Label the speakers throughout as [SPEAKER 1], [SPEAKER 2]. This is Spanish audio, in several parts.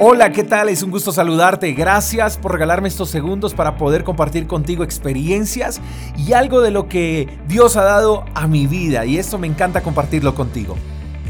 [SPEAKER 1] Hola, ¿qué tal? Es un gusto saludarte. Gracias por regalarme estos segundos para poder compartir contigo experiencias y algo de lo que Dios ha dado a mi vida y esto me encanta compartirlo contigo.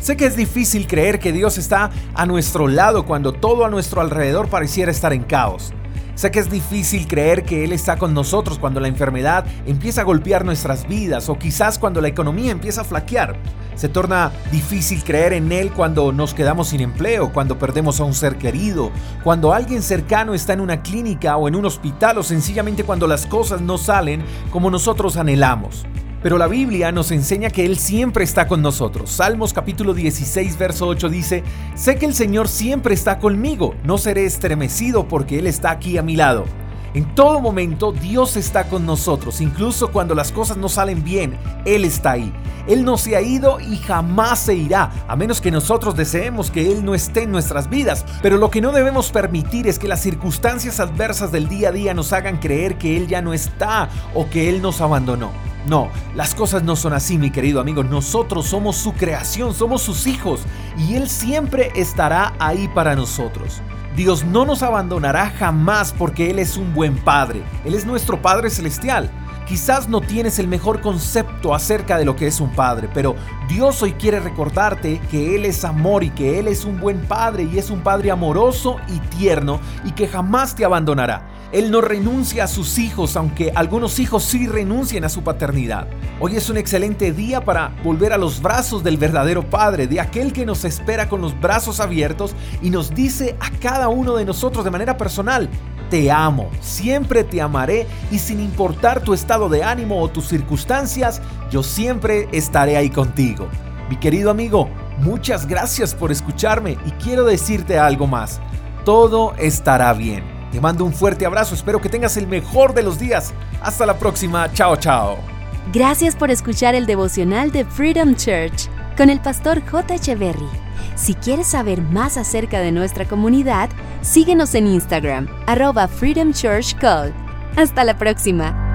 [SPEAKER 1] Sé que es difícil creer que Dios está a nuestro lado cuando todo a nuestro alrededor pareciera estar en caos. Sé que es difícil creer que Él está con nosotros cuando la enfermedad empieza a golpear nuestras vidas o quizás cuando la economía empieza a flaquear. Se torna difícil creer en Él cuando nos quedamos sin empleo, cuando perdemos a un ser querido, cuando alguien cercano está en una clínica o en un hospital o sencillamente cuando las cosas no salen como nosotros anhelamos. Pero la Biblia nos enseña que Él siempre está con nosotros. Salmos capítulo 16, verso 8 dice, Sé que el Señor siempre está conmigo, no seré estremecido porque Él está aquí a mi lado. En todo momento Dios está con nosotros, incluso cuando las cosas no salen bien, Él está ahí. Él no se ha ido y jamás se irá, a menos que nosotros deseemos que Él no esté en nuestras vidas. Pero lo que no debemos permitir es que las circunstancias adversas del día a día nos hagan creer que Él ya no está o que Él nos abandonó. No, las cosas no son así, mi querido amigo. Nosotros somos su creación, somos sus hijos y Él siempre estará ahí para nosotros. Dios no nos abandonará jamás porque Él es un buen Padre. Él es nuestro Padre Celestial. Quizás no tienes el mejor concepto acerca de lo que es un padre, pero Dios hoy quiere recordarte que Él es amor y que Él es un buen padre y es un padre amoroso y tierno y que jamás te abandonará. Él no renuncia a sus hijos, aunque algunos hijos sí renuncien a su paternidad. Hoy es un excelente día para volver a los brazos del verdadero Padre, de aquel que nos espera con los brazos abiertos y nos dice a cada uno de nosotros de manera personal, te amo, siempre te amaré y sin importar tu estado de ánimo o tus circunstancias, yo siempre estaré ahí contigo. Mi querido amigo, muchas gracias por escucharme y quiero decirte algo más. Todo estará bien. Te mando un fuerte abrazo, espero que tengas el mejor de los días. Hasta la próxima, chao chao.
[SPEAKER 2] Gracias por escuchar el devocional de Freedom Church con el pastor J. Echeverry. Si quieres saber más acerca de nuestra comunidad, síguenos en Instagram, arroba Freedom Church Call. Hasta la próxima.